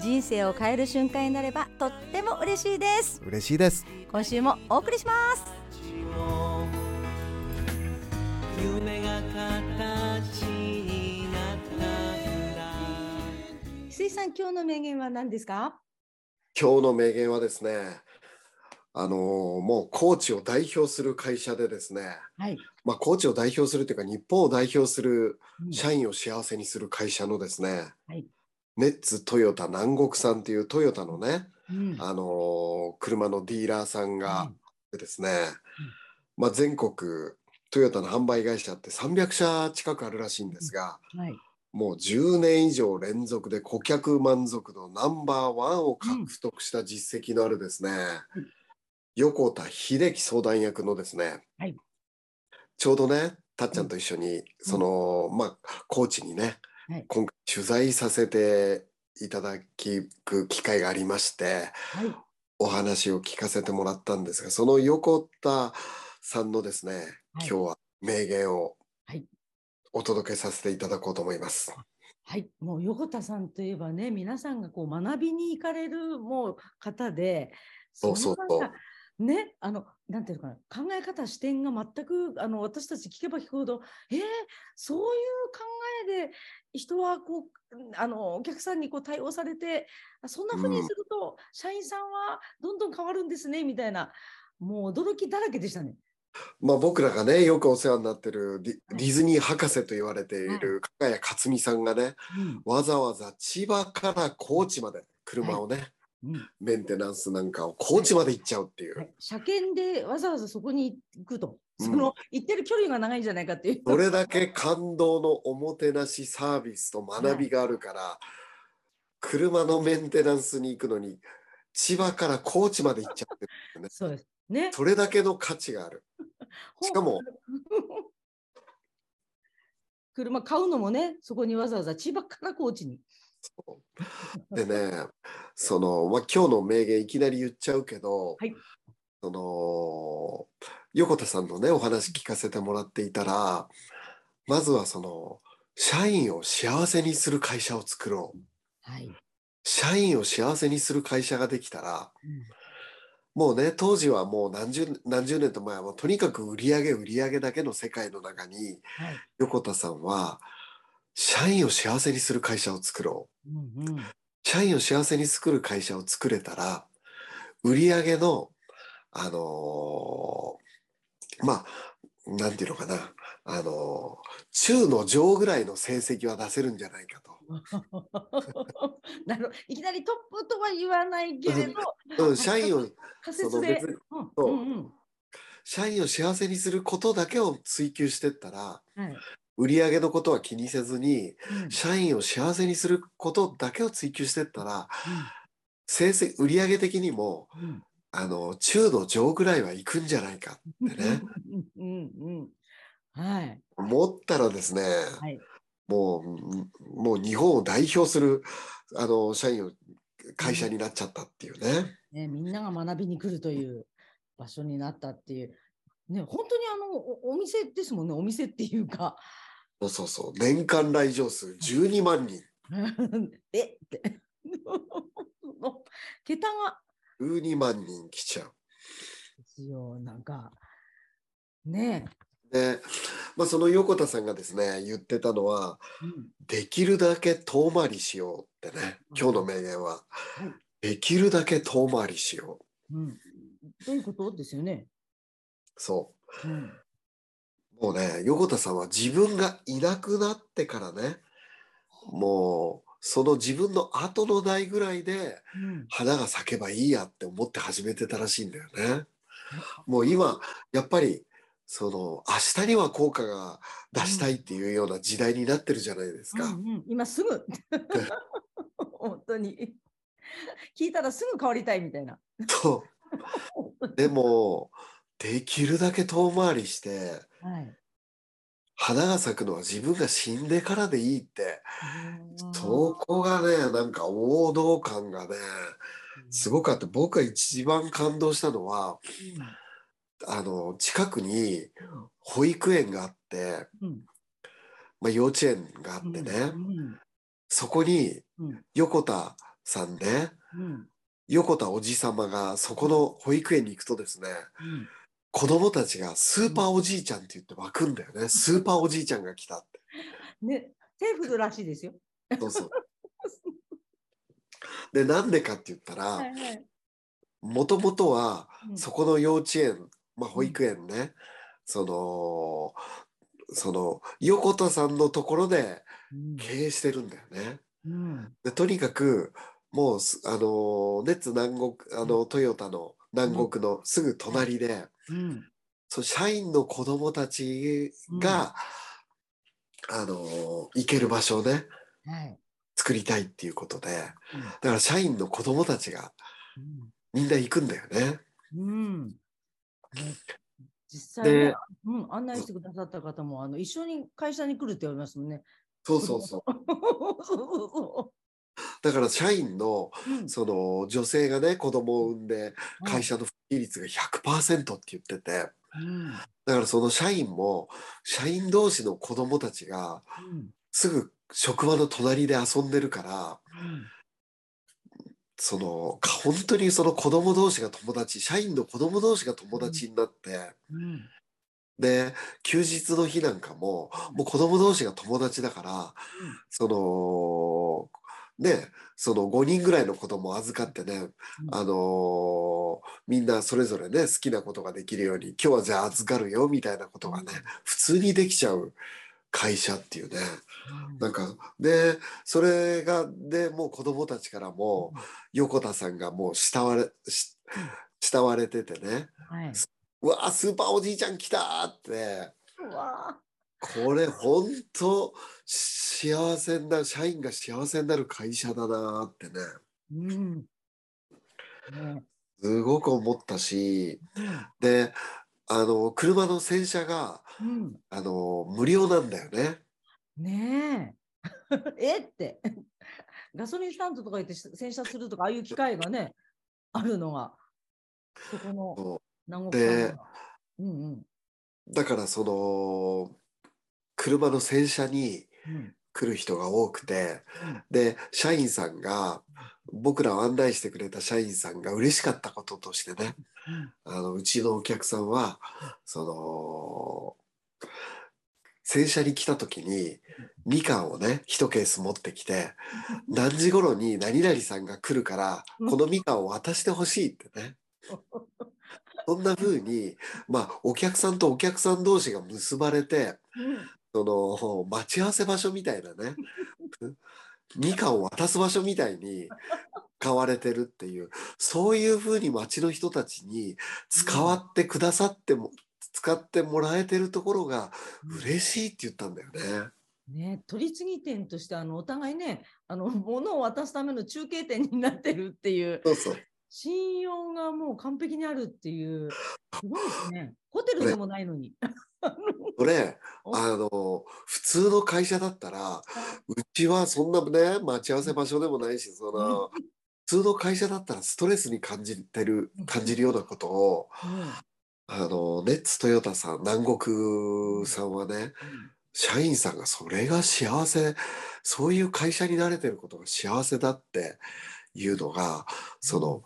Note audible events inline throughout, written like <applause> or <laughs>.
人生を変える瞬間になればとっても嬉しいです。嬉しいです。今週もお送りします。夢が形になった翡翠さん今日の名言は何ですか？今日の名言はですねあのーもうコーチを代表する会社でですねはい、まあコーチを代表するというか日本を代表するうん。社員を幸せにする会社のですね、はいネッツトヨタ南国さんっていうトヨタのね、うん。あのー車のディーラーさんがでですね、まあ、全国トヨタの販売会社って300社近くあるらしいんですが、はい、もう10年以上連続で顧客満足度ナンバーワンを獲得した実績のあるですね、横田秀樹相談役のですね、はい。ちょうどねたっちゃんと一緒にその、まあコーチにね、はい。今回取材させていただく機会がありましてはい、お話を聞かせてもらったんですがその横田さんのですね、はい。今日は名言をはい。お届けさせていただこうと思います。はい、もう横田さんといえばね、皆さんがこう学びに行かれるもう方で、そうそうね、あの、なんていうのかな、考え方、視点が全く、あの、私たち聞けば聞くほど、えー、そういう考えで、人はこう、あの、お客さんにこう対応されて、あそんな風にすると、社員さんはどんどん変わるんですね、みたいな、もう驚きだらけでしたね。まあ、僕らがねよくお世話になってるディ,、ズニー博士と言われている加賀谷克美さんがねうん。わざわざ千葉から高知まで車をね、うん。メンテナンスなんかを高知まで行っちゃうっていう、はい、車検でわざわざそこに行くと、うんその行ってる距離が長いんじゃないかっていう。それだけ感動のおもてなしサービスと学びがあるから、車のメンテナンスに行くのに千葉から高知まで行っちゃってるねそうです。ね。それだけの価値がある <laughs> しかも <laughs> 車買うのもね、そこにわざわざ千葉から高知に。でね、その、まあ、今日の名言いきなり言っちゃうけど、はいその、横田さんのね、お話聞かせてもらっていたら、まずはその、社員を幸せにする会社を作ろう。はい。社員を幸せにする会社ができたら、うんもうね、当時はもう何十何十年と前はもうとにかく売り上げ売り上げだけの世界の中に、はい。横田さんは、社員を幸せにする会社を作ろう。うんうん。社員を幸せに作る会社を作れたら、売り上げの、あのーまあ、なんていうのかな、あのー中の上ぐらいの成績は出せるんじゃないかと。<laughs> なる。いきなりトップとは言わないけれど、うん、社員を、仮その説で。別にうんそう。うんうん。社員を幸せにすることだけを追求してったら、はい。売り上げのことは気にせずに、うん。社員を幸せにすることだけを追求してったら、成績、売り上げ的にも、うんあの、中の上ぐらいは行くんじゃないかってね。<laughs> うんうんうん。はい。思ったらですね、はい。もう、もう日本を代表する、あの、社員を、会社になっちゃったっていうね。ね、みんなが学びに来るという場所になったっていう。ね、本当にあのおお店ですもんね、お店っていうか。そうそうそう。年間来場数12万人。<laughs> えって。<laughs> 桁が12万人来ちゃう。ですよ、なんか。ねで、まあ、その横田さんがですね、言ってたのは、え。うんできるだけ遠回りしようってね、今日の名言は。できるだけ遠回りしよう。うん、どういうこと？ですよね。そう。うんもうね、横田さんは自分がいなくなってからね、もう、その自分の後の代ぐらいでうん花が咲けばいいやって思って始めてたらしいんだよね。もう今、やっぱり、その、明日には効果が出したいっていうような時代になってるじゃないですか。うんうん、今すぐ <laughs> 本当に聞いたらすぐ変わりたいみたいな。そ <laughs> でもできるだけ遠回りしてはい。花が咲くのは自分が死んでからでいいってうんそこがねなんか王道感がねすごくあって僕が一番感動したのはあの近くに保育園があって、うん。まあ、幼稚園があってね、うん。そこにうん。横田さんねうん。横田おじさまがそこの保育園に行くとですねうん。子供たちがスーパーおじいちゃんって言って湧くんだよね。スーパーおじいちゃんが来たって。ね、手振るらしいですよ。そうそう。でなんでかって言ったら。もともとはうん。そこの幼稚園、まあ、保育園ね、そのその横田さんのところでうん。経営してるんだよね。うん。でとにかくもうすあのネッツ南国あのトヨタの南国のすぐ隣で、うん。そう社員の子供たちが、あの行ける場所をねはい。作りたいっていうことでうん。だから社員の子供たちがみんな行くんだよね。うん。ね実際ねで、うん、案内してくださった方もあの一緒に会社に来るって言われますもんね。そうそうそう。だから社員のその女性がね子供を産んで会はい社の復帰率が100%って言っててうん。だからその社員も社員同士の子供たちがうん。すぐ職場の隣で遊んでるからうんその本当にその子供同士が友達社員の子供同士が友達になってうんで休日の日なんかももう子供同士が友達だからそのねその5人ぐらいの子供を預かってね、あのみんなそれぞれね好きなことができるように今日はじゃあ預かるよみたいなことがね普通にできちゃう。会社っていうね。なんかでそれがでもう子供たちからも横田さんがもう慕われし慕われててね。はい。うわースーパーおじいちゃん来たーって。これ本当幸せになる社員が幸せになる会社だなーってね。ーうん。ね。すごく思ったしうん。であの車の洗車がうん。あの無料なんだよね。ねえ。<laughs> えって。ガソリンスタンドとか行って洗車するとか、ああいう機会がね、あるのが、そこのでうんうんうだからその車の洗車にうん来る人が多くてうんで社員さんが僕らを案内してくれた社員さんが嬉しかったこととしてね <laughs> あのうちのお客さんはその洗車に来た時にみかんをね一ケース持ってきて何時頃に何々さんが来るからこのみかんを渡してほしいってね。そんな風にまあお客さんとお客さん同士が結ばれてうん。その待ち合わせ場所みたいなねみかんを渡す場所みたいに買われてるっていうそういう風に町の人たちに使わってくださっても、使ってもらえてるところが嬉しいって言ったんだよね。ね、取り次ぎ店としてあのお互いねあの物を渡すための中継点になってるっていうそうそう信用がもう完璧にあるっていうすごいですねホテルでもないのに。それお。あの普通の会社だったらうちはそんなね待ち合わせ場所でもないしその普通の会社だったらストレスに感じてる感じるようなことをあのネッツトヨタさん南国さんはね社員さんがそれが幸せそういう会社に慣れてることが幸せだっていうのがその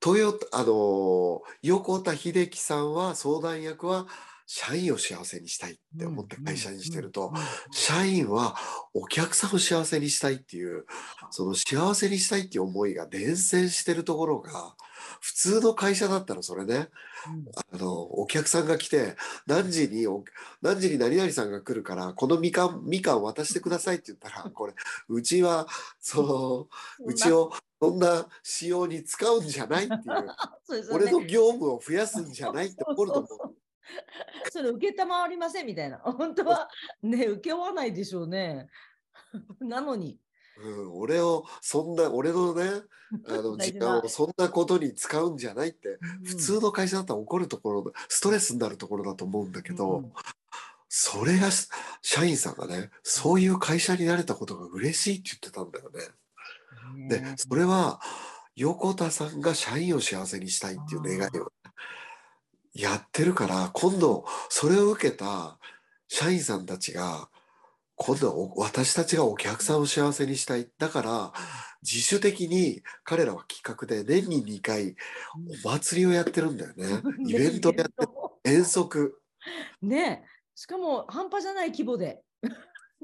トヨタあの横田秀樹さんは相談役は社員を幸せにしたいって思って会社にしてると社員はお客さんを幸せにしたいっていうその幸せにしたいっていう思いが伝染してるところが普通の会社だったらそれねあのお客さんが来て何時にお何時に何々さんが来るからこのみかんみかん渡してくださいって言ったらこれうちはそのうちをそんな仕様に使うんじゃないっていう <laughs> ね。俺の業務を増やすんじゃないって怒ると思う。<laughs> それ受けたまわりませんみたいな。<laughs> 本当はね、受け負わないでしょうね。<laughs> なのに。うん、俺をそんな俺のねあの時間をそんなことに使うんじゃないってうん普通の会社だったら怒るところストレスになるところだと思うんだけど、うんそれがし社員さんがねそういう会社になれたことが嬉しいって言ってたんだよね。でねそれは横田さんが社員を幸せにしたいっていう願いをやってるから今度それを受けた社員さんたちが今度はお私たちがお客さんを幸せにしたい。だから自主的に彼らは企画で年に2回お祭りをやってるんだよね。イベントをやって遠足。ねしかも半端じゃない規模で。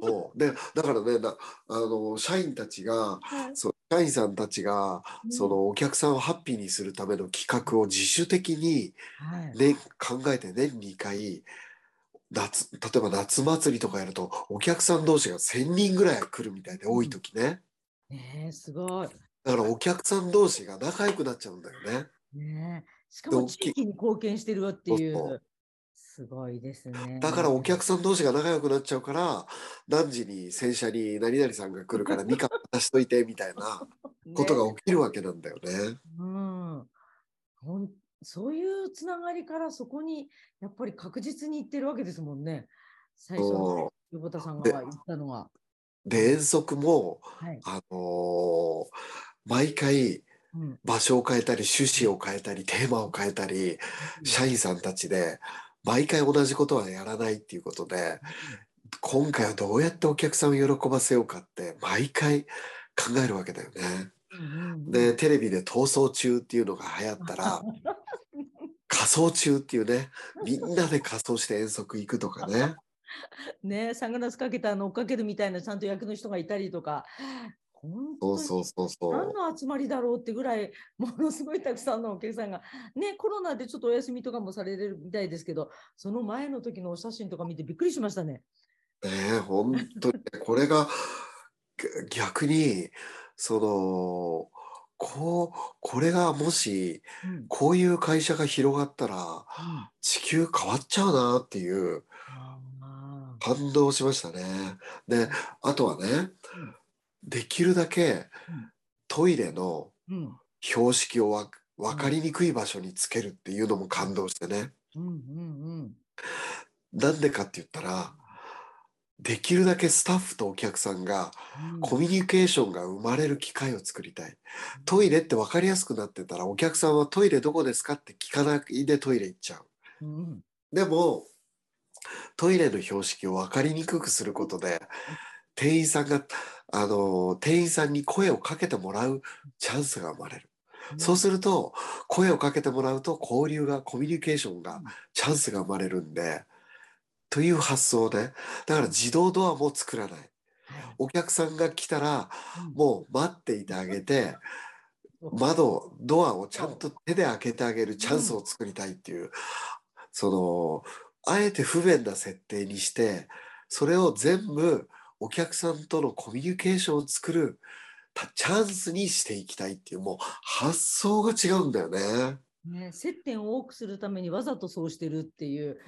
そう。でだからねなあの社員たちがそう社員さんたちがそのお客さんをハッピーにするための企画を自主的に、はい。ね、考えて年に2回夏例えば夏祭りとかやるとお客さん同士が1,000人ぐらい来るみたいで多い時ね。ねえすごい。だからお客さん同士が仲良くなっちゃうんだよね。ねえ。しかもで地域に貢献してるわっていそうそうう。すごいですね。だからお客さん同士が仲良くなっちゃうから何時に洗車に何々さんが来るからみかん渡しといてみたいな <laughs> ことが起きるわけなんだよね。うん、ほんそういうつながりからそこにやっぱり確実に行ってるわけですもんね。最初の横田さんがで言ったのは。で遠足もはい。あのー毎回うん場所を変えたり趣旨を変えたりテーマを変えたり社員さんたちで毎回同じことはやらないっていうことで今回はどうやってお客さんを喜ばせようかって毎回考えるわけだよね。でテレビで「逃走中」っていうのが流行ったら「<laughs> 仮装中」っていうねみんなで仮装して遠足行くとかね。ねサングラスかけたの追っかけるみたいなちゃんと役の人がいたりとか。本当にそうそうそうそう。何の集まりだろうってぐらいものすごいたくさんのお客さんがねコロナでちょっとお休みとかもされるみたいですけどその前の時のお写真とか見てびっくりしましたね。ねえ本当にねこれがぎ逆にそのこうこれがもしうんこういう会社が広がったらうん地球変わっちゃうなっていう感動しましたね。であとはねできるだけトイレの標識をわ分かりにくい場所につけるっていうのも感動してね。なんでかって言ったらできるだけスタッフとお客さんがコミュニケーションが生まれる機会を作りたい。トイレって分かりやすくなってたらお客さんはトイレどこですかって聞かないでトイレ行っちゃう。でもトイレの標識を分かりにくくすることで店員さんがあの店員さんに声をかけてもらうチャンスが生まれる。そうすると声をかけてもらうと交流がコミュニケーションがチャンスが生まれるんでという発想でだから自動ドアも作らない。はい。お客さんが来たらうん。もう待っていてあげて窓ドアをちゃんと手で開けてあげるチャンスを作りたいっていう、そのあえて不便な設定にしてそれを全部お客さんとのコミュニケーションを作るたチャンスにしていきたいっていうもう発想が違うんだよね。ね、接点を多くするためにわざとそうしてるっていう、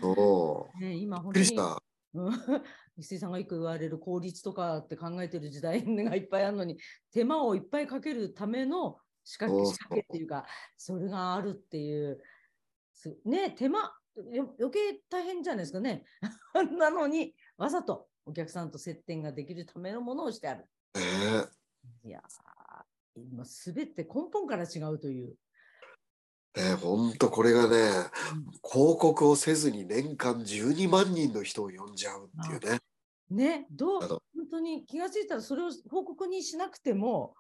ね、今本当に石井 <laughs> さんがよく言われる効率とかって考えてる時代がいっぱいあるのに手間をいっぱいかけるための仕掛け仕掛けっていうかそれがあるっていう。すね手間よ余計大変じゃないですかね。<laughs> なのにわざとお客さんと接点ができるためのものをしてある。ねいやー今すべて根本から違うという、えね本当これがねうん。広告をせずに年間12万人の人を呼んじゃうっていうね。ねどう本当に気がついたらそれを報告にしなくても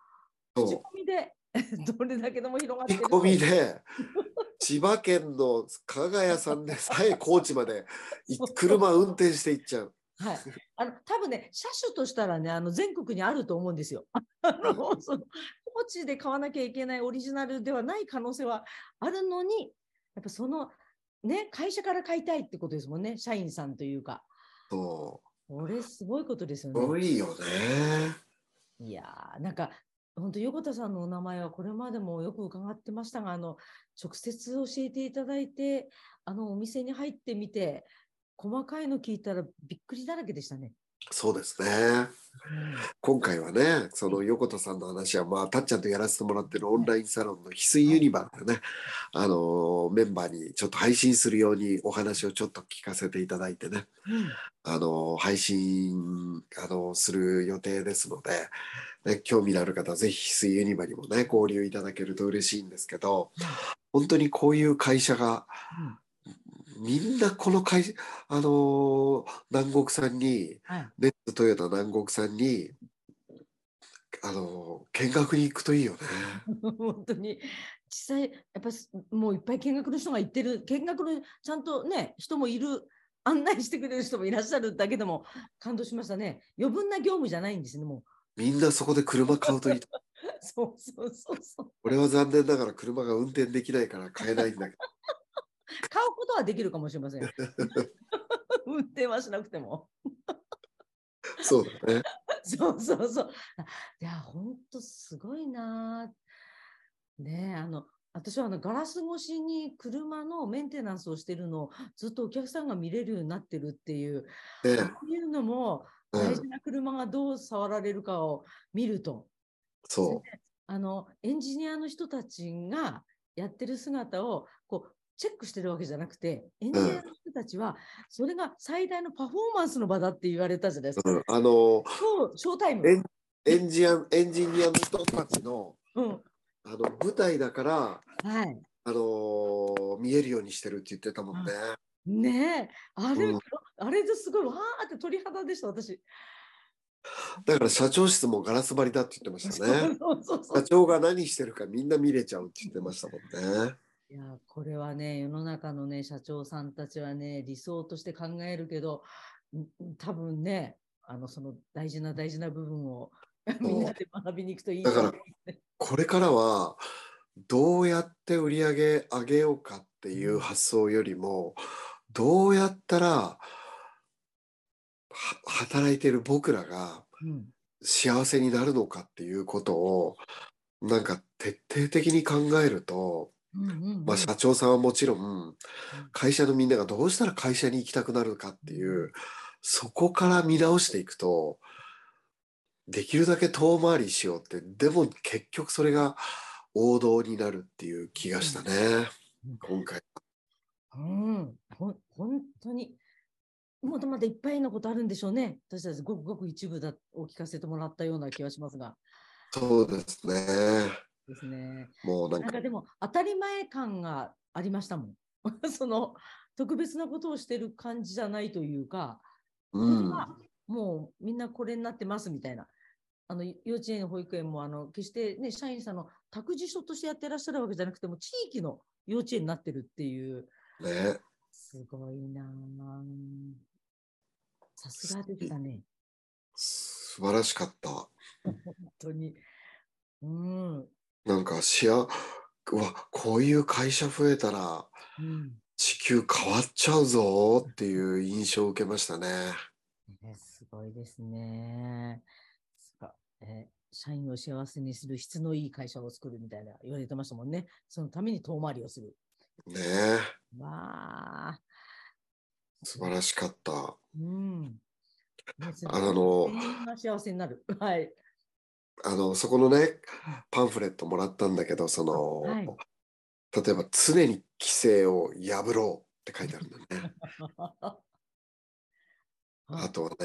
口コミで <laughs> どれだけでも広がってる聞き込みで千葉県の加賀谷さんでさえ高知までい <laughs> 車運転して行っちゃう。はい、<laughs> あの多分ね車種としたらねあの全国にあると思うんですよ。あ <laughs> のその高知で買わなきゃいけないオリジナルではない可能性はあるのにやっぱそのね会社から買いたいってことですもんね社員さんというかそこれすごいことですよう。すごね。いよね。いやーなんか本当横田さんのお名前はこれまでもよく伺ってましたがあの直接教えていただいてあのお店に入ってみて細かいの聞いたらびっくりだらけでしたね。そうですね。今回はね、その横田さんの話は、まあ、たっちゃんとやらせてもらってるオンラインサロンの翡翠ユニバーでね、あの、メンバーにちょっと配信するようにお話をちょっと聞かせていただいてね、うん。あの、配信、あの、する予定ですので、ね、興味のある方はぜひ翡翠ユニバにもね、交流いただけると嬉しいんですけど、本当にこういう会社が、みんなこの会社、あの南国さんに、はい。ネッツトヨタ南国さんに、あの見学に行くといいよね。<laughs> 本当に。実際やっぱすもういっぱい見学の人が行ってる。見学のちゃんとね人もいる。案内してくれる人もいらっしゃるだけでも感動しましたね。余分な業務じゃないんですねもみんなそこで車買うといい。う <laughs> そうそうそうそう。俺は残念ながら車が運転できないから買えないんだけど。買うことはできるかもしれません運転はしなくても。そうだね。そうそうそう。あいや本当すごいなねえあの私はあのガラス越しに車のメンテナンスをしてるのをずっとお客さんが見れるようになってるっていうねこういうのもうん大事な車がどう触られるかを見ると、そあのエンジニアの人たちがやってる姿をこうチェックしてるわけじゃなくて、エンジニアの人たちはそれが最大のパフォーマンスの場だって言われたじゃないですう。か。うん、あのそうショータイム。エンエンジニアエンジニアの人たちのうん、あの舞台だから、はい。あの見えるようにしてるって言ってたもんね。ねえ、あれ、うんあれですごいわーって鳥肌でした、私。だから社長室もガラス張りだって言ってましたね。社長が何してるかみんな見れちゃうって言ってましたもんね。いやこれはね世の中のね社長さんたちはね理想として考えるけどん多分ねあのその大事な大事な部分を <laughs> みんなで学びに行くといいと思うだからこれからはどうやって売り上げ上げようかっていう発想よりもどうやったらは働いてる僕らがうん。幸せになるのかっていうことをなんか徹底的に考えると、まあ、社長さんはもちろん会社のみんながどうしたら会社に行きたくなるかっていうそこから見直していくとできるだけ遠回りしようってでも結局それが王道になるっていう気がしたね。うん。今回。うん、ほん本当に。まだまだいっぱいのことあるんでしょうね。私たちごくごく一部だを聞かせてもらったような気がしますが。そうですねですね。もうなんかなんかでも当たり前感がありましたもん。<laughs> その特別なことをしてる感じじゃないというかうん。まあもうみんなこれになってますみたいな。あの幼稚園、保育園もあの決して、ね、社員さんの託児所としてやってらっしゃるわけじゃなくても地域の幼稚園になってるっていう。ね。すごいなあ。さすがでしたね。素晴らしかった。<laughs> 本当に。うん、なんかしあうわこういう会社増えたらうん地球変わっちゃうぞっていう印象を受けましたね。ねすごいですねえー社員を幸せにする質のいい会社を作るみたいな言われてましたもんねそのために遠回りをするねえわあ素晴らしかった。うん。あの幸せになる。はい。あのそこのねパンフレットもらったんだけどその、はい例えば常に規制を破ろうって書いてあるんだね。<laughs> あとはね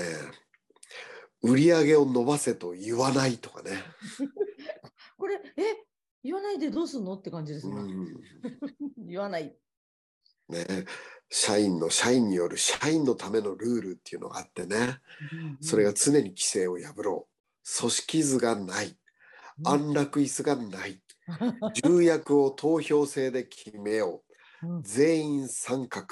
売り上げを伸ばせと言わないとかね。<laughs> これ、え、言わないでどうすんのって感じですね。うん <laughs> 言わない。ね社員の社員による社員のためのルールっていうのがあってねそれが常に規制を破ろう組織図がない。安楽椅子がない。<laughs> 重役を投票制で決めよう。全員参画。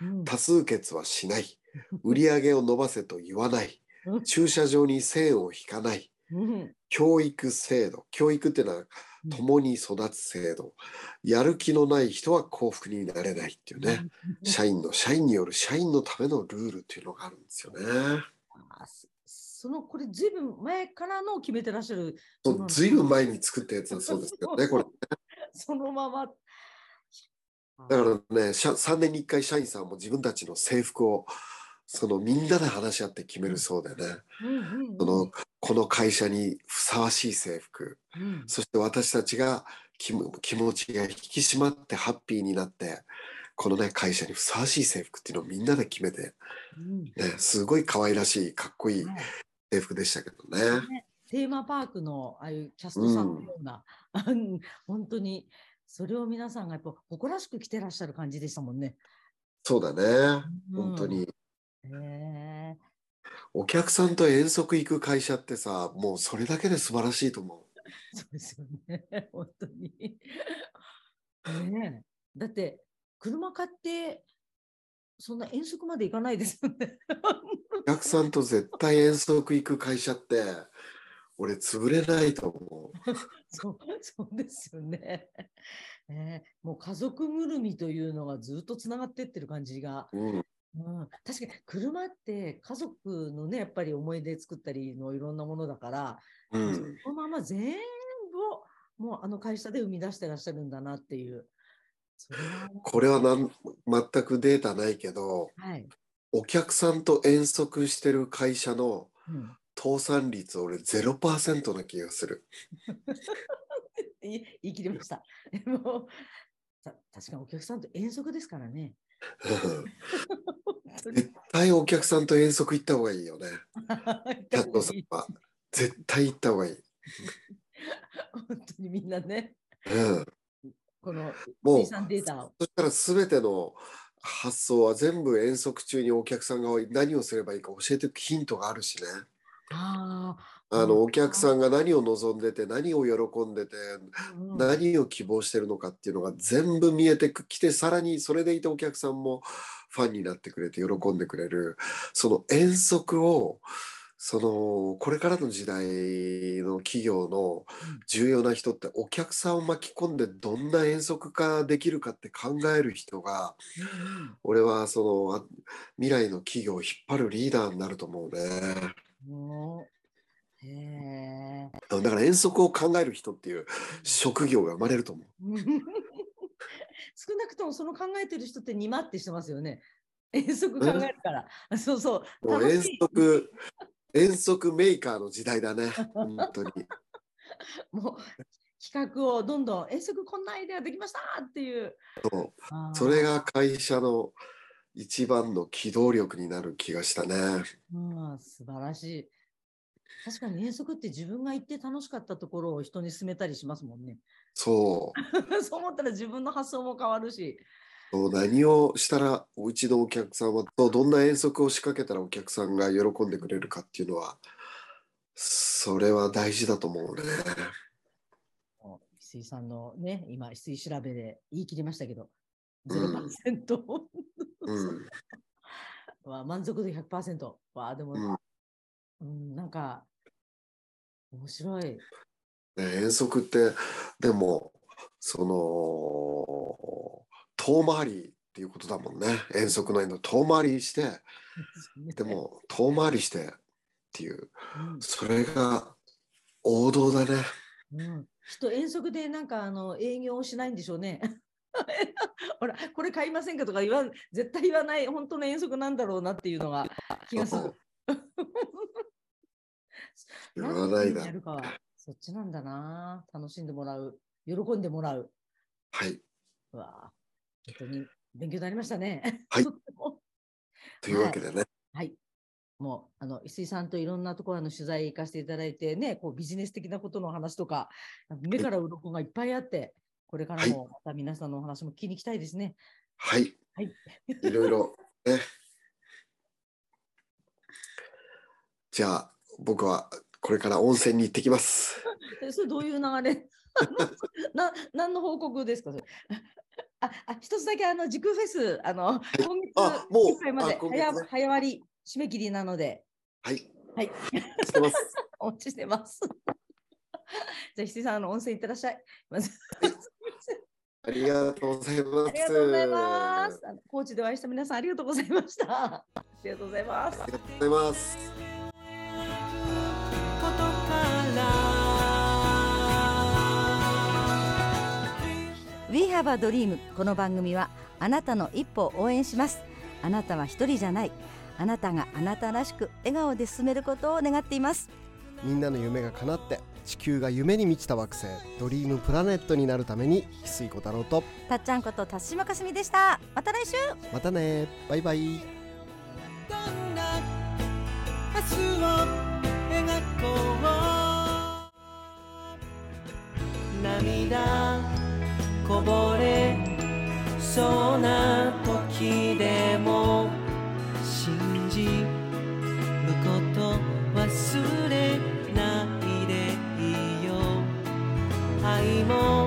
うん。多数決はしない。売り上げを伸ばせと言わない。うん。駐車場に線を引かない。うん。教育制度。教育っていうのはうん。共に育つ制度。やる気のない人は幸福になれないっていうね。社員の社員による社員のためのルールっていうのがあるんですよね。あそそのこれずいぶん前からの決めてらっしゃるずいぶん前に作ったやつだそうですけどねこれ。<laughs> そのまま。だからね、社3年に1回社員さんも自分たちの制服をそのみんなで話し合って決めるそうでね、この会社にふさわしい制服。うん。そして私たちが気持ちが引き締まってハッピーになってこのね会社にふさわしい制服っていうのをみんなで決めて、うん。ね、すごい可愛らしいかっこいい制服でしたけどね。ねテーマパークのああいうキャストさんのような、うん。本当にそれを皆さんがやっぱ誇らしく着てらっしゃる感じでしたもんね。そうだね。うん。本当に、へえ。お客さんと遠足行く会社ってさもうそれだけで素晴らしいと思そうですよね、本当に。ねえ。だって、車買って、そんな遠足まで行かないですよね。う <laughs> お客さんと絶対遠足行く会社って俺潰れないと思う <laughs> そうそうですよね。ねえもう家族ぐるみというのがずっとつながってってる感じが。うんうん、確かに車って家族のね、やっぱり思い出作ったりのいろんなものだから、うんそのまま全部をもうあの会社で生み出してらっしゃるんだなっていう。これはなん全くデータないけどはい。お客さんと遠足してる会社のうん倒産率俺0%な気がする。い <laughs> 言い切りました。で <laughs> もた確かにお客さんと遠足ですからね。絶対お客さんと遠足行った方がいいよね。<laughs> さん本は。絶対行った方がいい。当にみんなね、うん、この水産データを。そしたら全ての発想は全部遠足中にお客さんが何をすればいいか教えていくヒントがあるしね。ああのうんお客さんが何を望んでて何を喜んでてあ、うん何を希望してるのかっていうのが全部見えてきてさらにそれでいてお客さんもファンになってくれて喜んでくれるその遠足をそのこれからの時代の企業の重要な人ってお客さんを巻き込んでどんな遠足化できるかって考える人が俺はそのあ未来の企業を引っ張るリーダーになると思うね。へえ。だから遠足を考える人っていう職業が生まれると思う。<laughs> 少なくともその考えてる人ってにまってしてますよね。遠足考えるから。<laughs> そうそう。遠。足、遠足メーカーの時代だね。<laughs> 本当に。もう企画をどんどん遠足こんなアイデアできましたっていう。そうそれが会社の一番の機動力になる気がしたね。うん、素晴らしい。確かに遠足って自分が行って楽しかったところを人に勧めたりしますもんね。そう。<laughs> そう思ったら自分の発想も変わるし。そう何をしたらうちのお客様とどんな遠足を仕掛けたらお客さんが喜んでくれるかっていうのはそれは大事だと思うね。翡翠さんのね、今、翡翠調べで言い切りましたけど、うん0%、うん。<laughs> は満足度100%は、でも、うんうん、なんか、面白い。ね、遠足ってでもその遠回りっていうことだもんね遠足の間遠回りしてで、も遠回りしてっていうそれが王道だねうんっと遠足でなんかあの営業をしないんでしょうね。<laughs> ほら、これ買いませんかとか言わん、絶対言わない、本当の遠足なんだろうなっていうのが気がする。<laughs> 言わないだそっちなんだな。楽しんでもらう。喜んでもらう。はい。うわあ本当に勉強になりましたね。はい <laughs> というわけでね、はい。もう、あの、石井さんといろんなところの取材行かせていただいて、ね、こうビジネス的なことの話とか、目から鱗がいっぱいあって、これからもまた皆さんのお話も聞きに行きたいですね。はい、はい。いろいろね。じゃあ僕はこれから温泉に行ってきます。え <laughs> それどういう流れ？<laughs> な何の報告ですかそれ？ああ一つだけあの時空フェスあの、今月あもういっぱいまであ今月ね早早割り締め切りなのではい、はいしてます。<laughs> お待ちしてます。<laughs> じゃあ石井さんあの温泉行ってらっしゃい。まずありがとうございます。ありがとうございます。あの高知でお会いした皆さんありがとうございました。ありがとうございますあ。りがとうございます。We have a dream この番組はあなたの一歩を応援します。あなたは一人じゃない。あなたがあなたらしく笑顔で進めることを願っています。みんなの夢が叶って地球が夢に満ちた惑星ドリームプラネットになるために翡翠小太郎と。たっちゃんこと田島かすみでした。また来週。またね。バイバイ。どんな明日を描こう。涙こぼれそうな時でも信じること忘れないでいいよ愛も